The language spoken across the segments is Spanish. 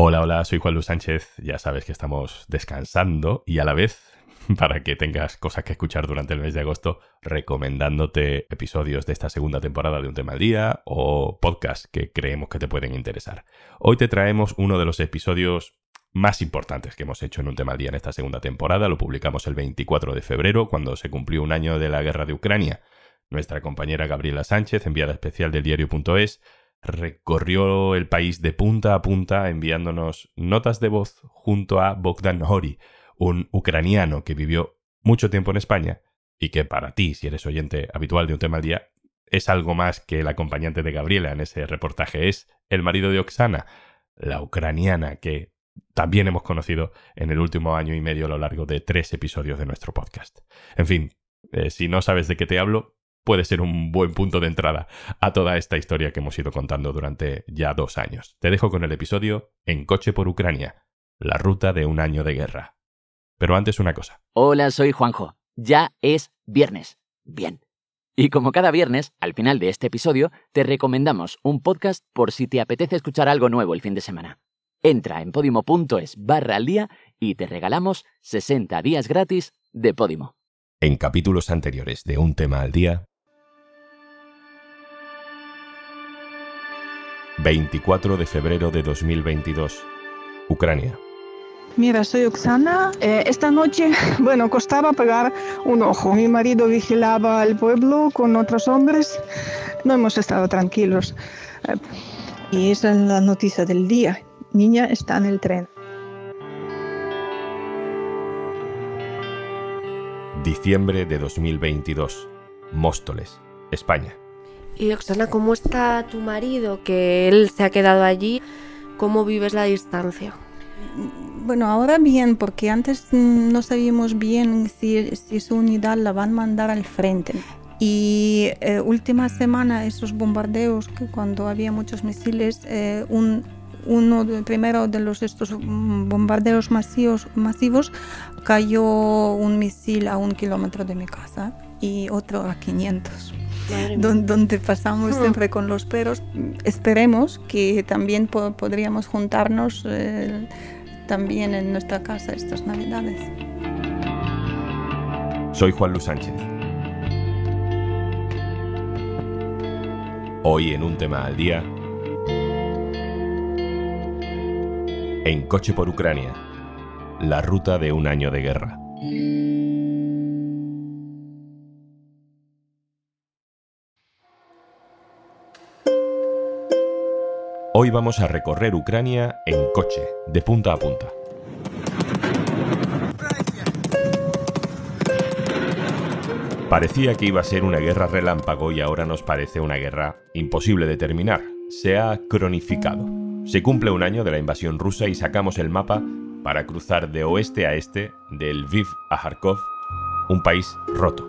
Hola, hola, soy Juan Luis Sánchez. Ya sabes que estamos descansando y a la vez, para que tengas cosas que escuchar durante el mes de agosto, recomendándote episodios de esta segunda temporada de Un tema al día o podcasts que creemos que te pueden interesar. Hoy te traemos uno de los episodios más importantes que hemos hecho en Un tema al día en esta segunda temporada. Lo publicamos el 24 de febrero, cuando se cumplió un año de la guerra de Ucrania. Nuestra compañera Gabriela Sánchez, enviada especial del diario.es, recorrió el país de punta a punta enviándonos notas de voz junto a Bogdan Hori, un ucraniano que vivió mucho tiempo en España y que para ti, si eres oyente habitual de un tema al día, es algo más que el acompañante de Gabriela en ese reportaje, es el marido de Oksana, la ucraniana que también hemos conocido en el último año y medio a lo largo de tres episodios de nuestro podcast. En fin, eh, si no sabes de qué te hablo, puede ser un buen punto de entrada a toda esta historia que hemos ido contando durante ya dos años. Te dejo con el episodio En coche por Ucrania, la ruta de un año de guerra. Pero antes una cosa. Hola, soy Juanjo. Ya es viernes. Bien. Y como cada viernes, al final de este episodio, te recomendamos un podcast por si te apetece escuchar algo nuevo el fin de semana. Entra en podimo.es barra al día y te regalamos 60 días gratis de Podimo. En capítulos anteriores de Un tema al día, 24 de febrero de 2022. Ucrania. Mira, soy Oksana. Eh, esta noche, bueno, costaba pegar un ojo. Mi marido vigilaba el pueblo con otros hombres. No hemos estado tranquilos. Eh, y esa es la noticia del día. Niña está en el tren. Diciembre de 2022. Móstoles, España. Y Oxana, ¿cómo está tu marido? Que él se ha quedado allí. ¿Cómo vives la distancia? Bueno, ahora bien, porque antes no sabíamos bien si, su unidad la van a mandar al frente. Y eh, última semana esos bombardeos, que cuando había muchos misiles, eh, un, uno de, primero de los estos bombardeos masivos, masivos cayó un misil a un kilómetro de mi casa y otro a 500 donde, pasamos hmm. siempre con los perros. Esperemos que también podríamos juntarnos eh, también en nuestra casa estas navidades. Soy Juan Luis Sánchez. Hoy en un tema al día. En coche por Ucrania. La ruta de un año de guerra. Hoy vamos a recorrer Ucrania en coche, de punta a punta. Parecía que iba a ser una guerra relámpago y ahora nos parece una guerra imposible de terminar. Se ha cronificado. Se cumple un año de la invasión rusa y sacamos el mapa para cruzar de oeste a este, del Lviv a Kharkov, un país roto.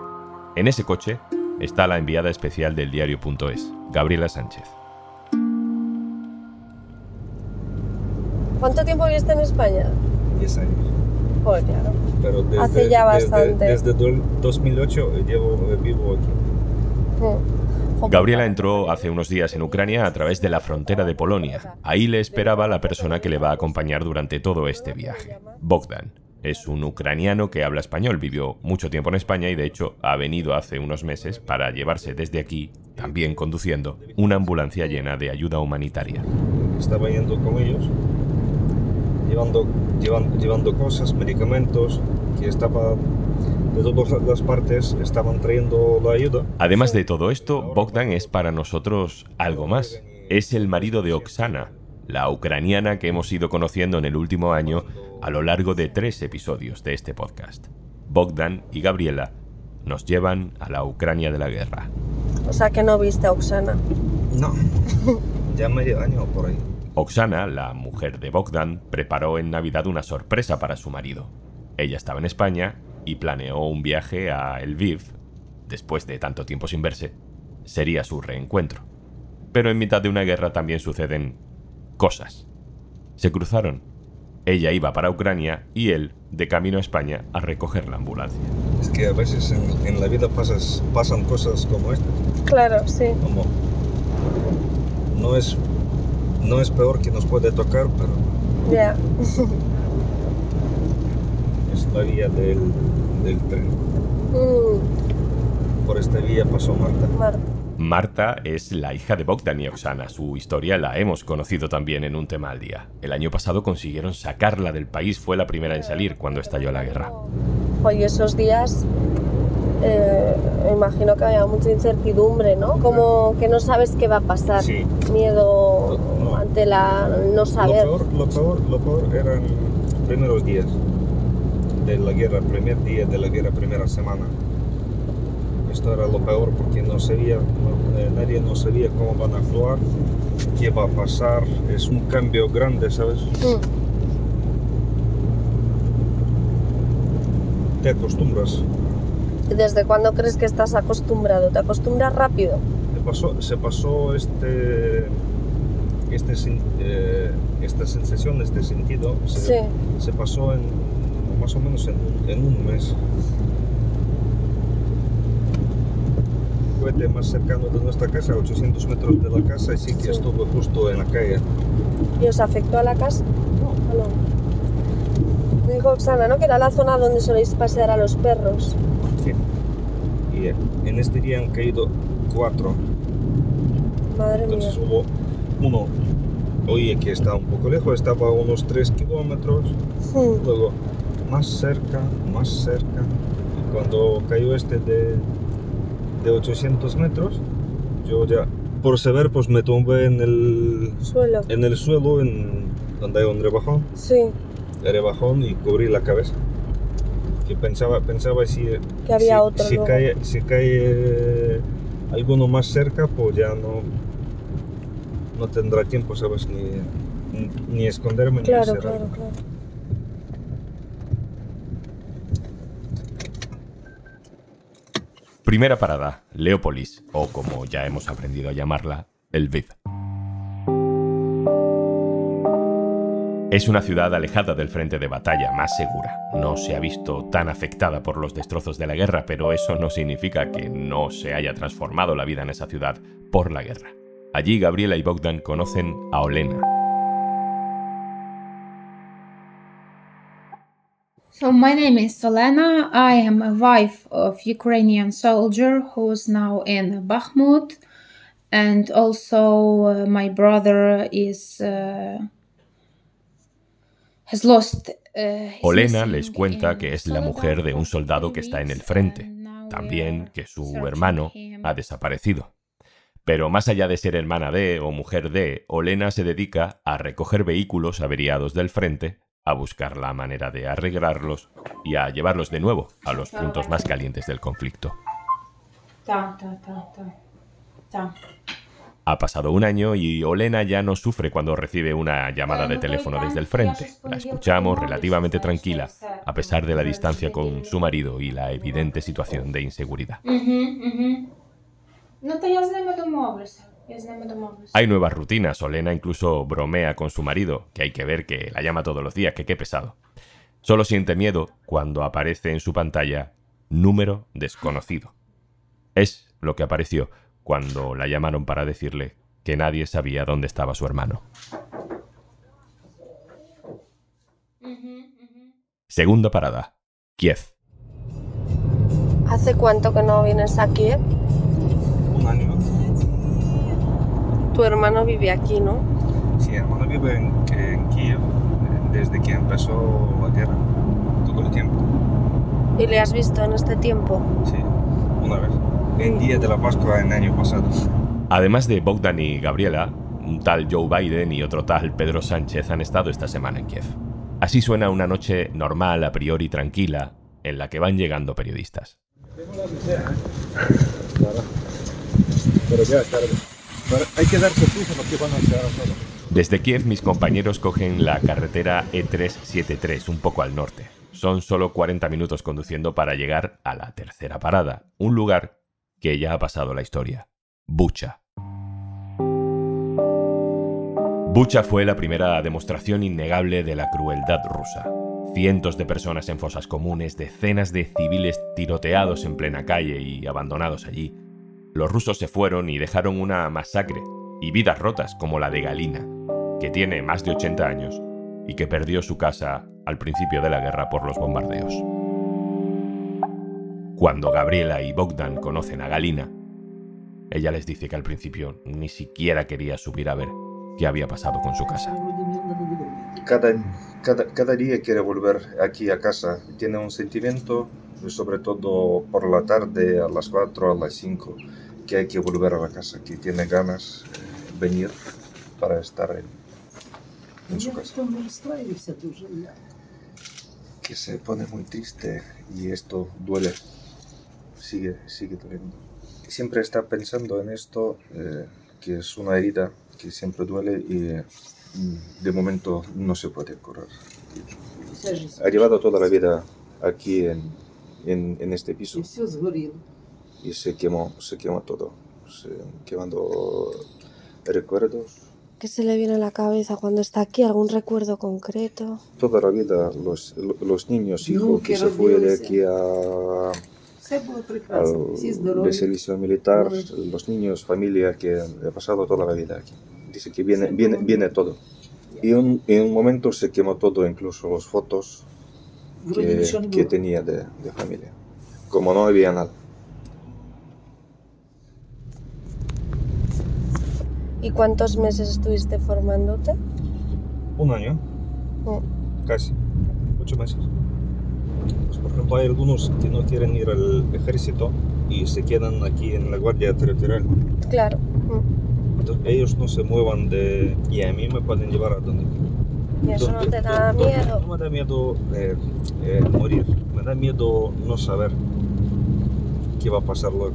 En ese coche está la enviada especial del diario.es, Gabriela Sánchez. ¿Cuánto tiempo viviste en España? Diez años. Pues claro. Pero desde, Hace ya bastante. Desde, 2008 llevo, vivo aquí. Mm. Gabriela entró hace unos días en Ucrania a través de la frontera de Polonia. Ahí le esperaba la persona que le va a acompañar durante todo este viaje, Bogdan. Es un ucraniano que habla español, vivió mucho tiempo en España y de hecho ha venido hace unos meses para llevarse desde aquí, también conduciendo, una ambulancia llena de ayuda humanitaria. Estaba yendo con ellos llevando, llevando, cosas, medicamentos, que estaba de todas las partes estaban trayendo la ayuda. Además de todo esto, Bogdan es para nosotros algo más. Es el marido de Oksana, la ucraniana que hemos ido conociendo en el último año a lo largo de tres episodios de este podcast. Bogdan y Gabriela nos llevan a la Ucrania de la guerra. O sea que no viste a Oksana. No, ya medio año por ahí. Oksana, la mujer de Bogdan, preparó en Navidad una sorpresa para su marido. Ella estaba en España y planeó un viaje a Lviv. Después de tanto tiempo sin verse, sería su reencuentro. Pero en mitad de una guerra también suceden cosas. Se cruzaron. Ella iba para Ucrania y él de camino a España a recoger la ambulancia. Es que a veces en, la vida pasas, pasan cosas como estas. Claro, sí. no es no es peor que nos puede tocar, pero Ya. Es la vía del, del tren. Mm, Por esta vía pasó Marta. Marta. Marta es la hija de Bogdan y Oksana. Su historia la hemos conocido también en un tema al día. El año pasado consiguieron sacarla del país, fue la primera en salir cuando estalló la guerra. Hoy esos días eh, me imagino que había mucha incertidumbre, ¿no? Como que no sabes qué va a pasar. Sí. Miedo Ante la no Lo saber. peor, lo, peor, lo peor eran los primeros días de la guerra, primer día de la guerra, primera semana. Esto era lo peor porque no sabía, no- eh, nadie no sabía cómo van a actuar, qué va a pasar. Es un cambio grande, ¿sabes? Mm, Te acostumbras. ¿Desde cuándo crees que estás acostumbrado? ¿Te acostumbras rápido? Se pasó, se pasó este, este, eh, esta sensación, este sentido, se, Sí. se pasó en más o menos en, un- en un mes. Cohete más cercano de nuestra casa, 800 metros de la casa, y sí que Sí. estuve justo en la calle. ¿Y os afectó a la casa? No. ¿O no? Me dijo Oksana, ¿no? Que era la zona donde soléis pasear a los perros. Sí. Y en este día han caído cuatro. Madre mía. Entonces hubo uno, oye que está un poco lejos, estaba a unos 3 kilómetros. Mm, Luego, más cerca, más cerca. Y cuando cayó este de, de 800 metros, yo ya, por saber, pues me tumbé en el, Suelo. en el suelo, en, donde hay un rebajón, Sí. el rebajón y cubrí la cabeza. Que pensaba, pensaba si, Que había si, otro si cae, si cae alguno más cerca, pues ya no, no tendrá tiempo, ¿sabes? Ni, ni esconderme ni Claro, claro. Primera parada, Leópolis, o como ya hemos aprendido a llamarla, Lviv. Es una ciudad alejada del frente de batalla, más segura. No se ha visto tan afectada por los destrozos de la guerra, pero eso no significa que no se haya transformado la vida en esa ciudad por la guerra. Allí Gabriela y Bogdan conocen a Olena, So my name is Solena. I am a wife of Ukrainian soldier who's now in Bakhmut, and also uh, my brother is uh, has lost. Uh, Olena les cuenta que es la mujer de un soldado que está en el frente, también que su hermano ha desaparecido. Pero más allá de ser hermana de o mujer de, Olena se dedica a recoger vehículos averiados del frente, a buscar la manera de arreglarlos y a llevarlos de nuevo a los puntos más calientes del conflicto. Ha pasado un año y Olena ya no sufre cuando recibe una llamada de teléfono desde el frente. La escuchamos relativamente tranquila, a pesar de la distancia con su marido y la evidente situación de inseguridad. Ну, то я з ними домовлюся. Я з ними домовлюся. Hay nuevas rutinas, Olena incluso bromea con su marido, que hay que ver que la llama todos los días, que qué pesado. Solo siente miedo cuando aparece en su pantalla número desconocido. Es lo que apareció cuando la llamaron para decirle que nadie sabía dónde estaba su hermano. Segunda parada, Kiev. ¿Hace cuánto que no vienes aquí? eh? Tu hermano vive aquí, ¿no? Sí, hermano vive en, en Kiev eh, desde que empezó la guerra, todo el tiempo. ¿Y le has visto en este tiempo? Sí, una vez. En día de la Pascua en año pasado. Además de Bogdan y Gabriela, un tal Joe Biden y otro tal Pedro Sánchez han estado esta semana en Kiev. Así suena una noche normal, a priori tranquila, en la que van llegando periodistas. Claro. Pero ya tarde. Hay que darse porque van a llegar a. Desde Kiev mis compañeros cogen la carretera E373, un poco al norte. Son solo 40 minutos conduciendo para llegar a la tercera parada, un lugar que ya ha pasado la historia, Bucha. Bucha fue la primera demostración innegable de la crueldad rusa. Cientos de personas en fosas comunes, decenas de civiles tiroteados en plena calle y abandonados allí. Los rusos se fueron y dejaron una masacre y vidas rotas como la de Galina, que tiene más de 80 años y que perdió su casa al principio de la guerra por los bombardeos. Cuando Gabriela y Bogdan conocen a Galina, ella les dice que al principio ni siquiera quería subir a ver qué había pasado con su casa. Cada, día quiere volver aquí a casa. Tiene un sentimiento, sobre todo por la tarde, a las 4, a las 5, que hay que volver a la casa, que tiene ganas de venir para estar en, en su casa. Que se pone muy triste y esto duele, sigue, sigue doliendo. Siempre está pensando en esto, eh, que es una herida que siempre duele y mm, de momento no se puede curar. Ha llevado toda la vida aquí en, en, en este piso y se quemó, se quemó todo, se, quemando recuerdos. ¿Qué se le viene a la cabeza cuando está aquí? ¿Algún recuerdo concreto? Toda la vida los, los niños, hijos que se fue de aquí a, al de servicio militar, los niños, familia que he pasado toda la vida aquí. Dice que viene, viene, viene todo. Y un, en un momento se quemó todo, incluso las fotos que, que tenía de, de familia. Como no había nada. ¿Y cuántos meses estuviste formándote? Un año, Mm. casi, ocho meses. Pues, por ejemplo, hay algunos que no quieren ir al ejército y se quedan aquí en la Guardia Territorial. Claro. Mm. Entonces, ellos no se muevan de... Y a mí me pueden llevar a donde quieran. ¿Y eso no te da miedo? No me da miedo eh, eh, morir, me da miedo no saber qué va a pasar luego.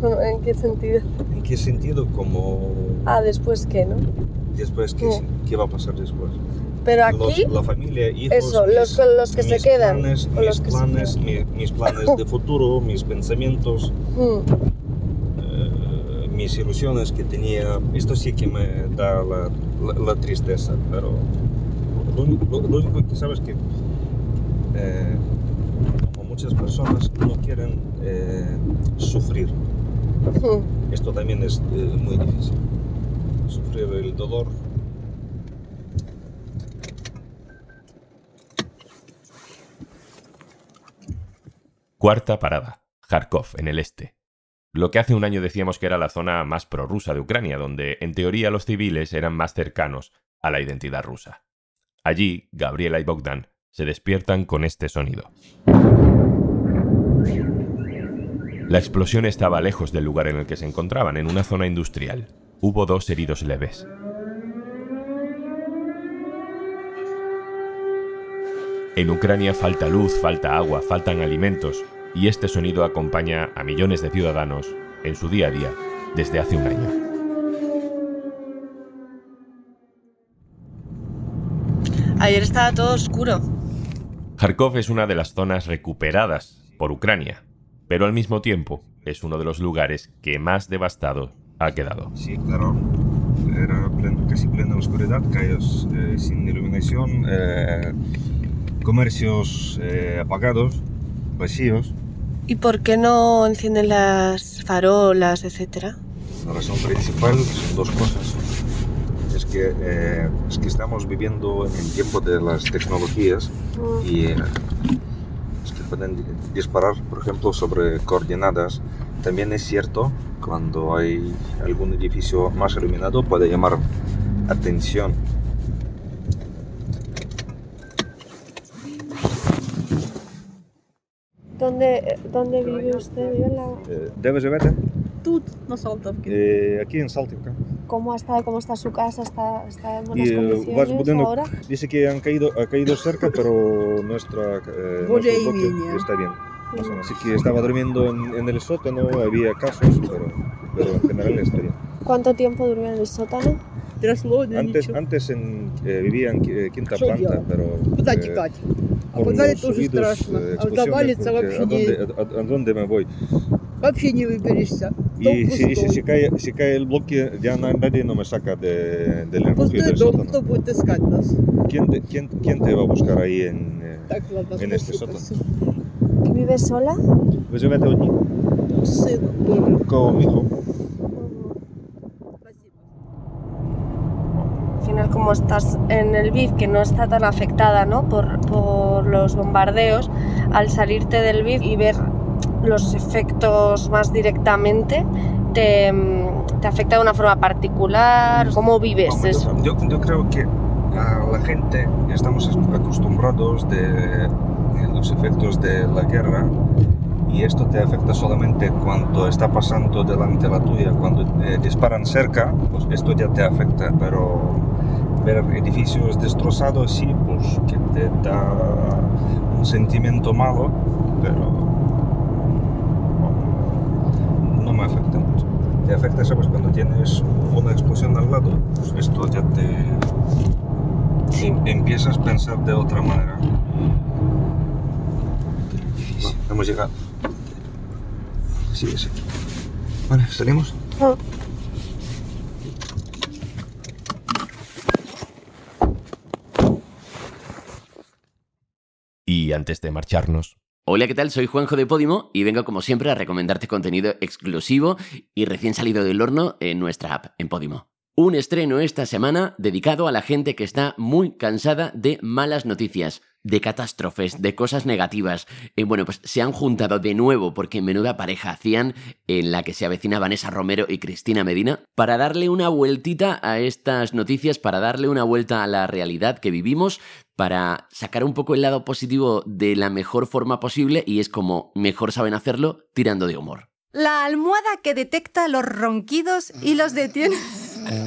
¿Cómo- ¿En qué sentido? ¿En qué sentido? Como Ah, después qué, ¿no? después, ¿qué, Mm. qué va a pasar después? Pero Los- aquí, la familia, hijos, eso, los, los que se mis quedan. planes, mis los que se planes, mi- mis planes de futuro, mis pensamientos, Mm. eh, mis ilusiones que tenía. Esto sí que me da la, la- la tristeza, pero lo, lo- lo único que sabes que eh, muchas personas no quieren eh, sufrir. Esto también es eh, muy difícil. Sufrir el dolor. Cuarta parada, Kharkov, en el este. Lo que hace un año decíamos que era la zona más prorrusa de Ucrania, donde en teoría los civiles eran más cercanos a la identidad rusa. Allí, Gabriela y Bogdan se despiertan con este sonido. La explosión estaba lejos del lugar en el que se encontraban, en una zona industrial. Hubo dos heridos leves. En Ucrania falta luz, falta agua, faltan alimentos, y este sonido acompaña a millones de ciudadanos en su día a día desde hace un año. Ayer estaba todo oscuro. Kharkov es una de las zonas recuperadas por Ucrania, pero al mismo tiempo es uno de los lugares que más devastado ha quedado. Sí, claro. Era casi plena oscuridad, calles eh, sin iluminación, eh, comercios eh, apagados, vacíos. ¿Y por qué no encienden las farolas, etcétera? La razón principal son dos cosas. Es que, eh, es que estamos viviendo en el tiempo de las tecnologías y eh, pueden di- disparar, por ejemplo, sobre coordenadas. También es cierto, cuando hay algún edificio más iluminado, puede llamar atención. ¿Dónde, eh, ¿Dónde vive usted? ¿Vive en la... Eh, ¿Debe живете? Тут, на Салтовці. Eh, aquí en Saltivka. ¿Cómo está, cómo está su casa? ¿Está, está en buenas Y, eh, condiciones vas budynок ahora? Dice que han caído, ha caído cerca, pero nuestra, eh, Более nuestro и bloque менее. está bien. más o menos. Así que estaba durmiendo en, en el sótano, había casos, pero, pero en general está bien. ¿Cuánto tiempo durmió en el sótano? Трясло, да Antes, ничего. antes en, eh, vivía en qui- quinta Что planta, делать? pero Куда eh, текать? А por подвале los тоже oídos, страшно. eh, А в explosiones, завалится porque вообще ¿a не, dónde, a- a dónde me voy? вообще не выберешься. Y si, si, cae, si cae el bloque, ya nadie no me saca de, del refugio del sótano. ¿Quién te, quién, quién te va a buscar ahí en, eh, en este sótano? ¿Vives sola? Pues yo me como estás en el BIF, que no está tan afectada ¿no? Por, por, los bombardeos, al salirte del BIF y ver los efectos más directamente, te, te afecta de una forma particular? ¿Cómo vives eso? Yo, yo creo que a la gente estamos acostumbrados de, de los efectos de la guerra y esto te afecta solamente cuando está pasando delante la tuya, cuando eh, disparan cerca, pues esto ya te afecta, pero ver edificios destrozados sí, pues que te da un sentimiento malo, pero bueno, no me afecta mucho. Te afecta, ¿sabes? Cuando tienes una explosión al lado, pues esto ya te... em- empiezas a pensar de otra manera. Va, hemos llegado. Sí, sí. Vale, salimos. Y antes de marcharnos, Hola, ¿qué tal? Soy Juanjo de Podimo y vengo como siempre a recomendarte contenido exclusivo y recién salido del horno en nuestra app, en Podimo. Un estreno esta semana dedicado a la gente que está muy cansada de malas noticias, de catástrofes, de cosas negativas. Eh, bueno, pues se han juntado de nuevo porque menuda pareja hacían en la que se avecina Vanessa Romero y Cristina Medina para darle una vueltita a estas noticias, para darle una vuelta a la realidad que vivimos, para sacar un poco el lado positivo de la mejor forma posible y es como mejor saben hacerlo tirando de humor. La almohada que detecta los ronquidos y los detiene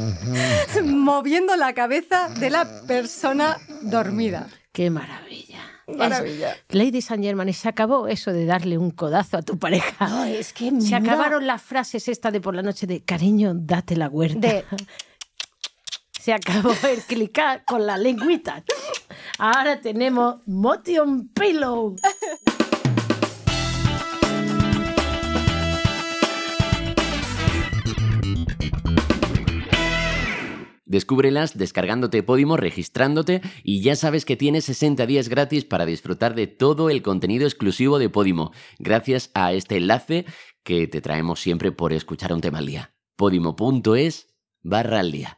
moviendo la cabeza de la persona dormida. ¡Qué maravilla! Maravilla. Lady Saint Germain, se acabó eso de darle un codazo a tu pareja. es que Se acabaron las frases esta de por la noche de cariño, date la huerta. De- Se acabó el clicar con la lengüita. Ahora tenemos Motion Pillow. Descúbrelas descargándote Podimo, registrándote y ya sabes que tienes 60 días gratis para disfrutar de todo el contenido exclusivo de Podimo, gracias a este enlace que te traemos siempre por escuchar un tema al día. Podimo.es barra al día.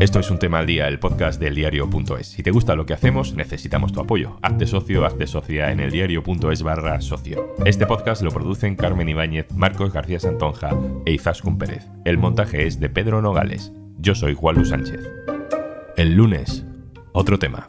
Esto es un tema al día, el podcast del diario.es. Si te gusta lo que hacemos, necesitamos tu apoyo. Hazte socio, hazte socia en el diario.es barra socio. Este podcast lo producen Carmen Ibáñez, Marcos García Santonja e Izaskun Pérez. El montaje es de Pedro Nogales. Yo soy Juan Luis Sánchez. El lunes, otro tema.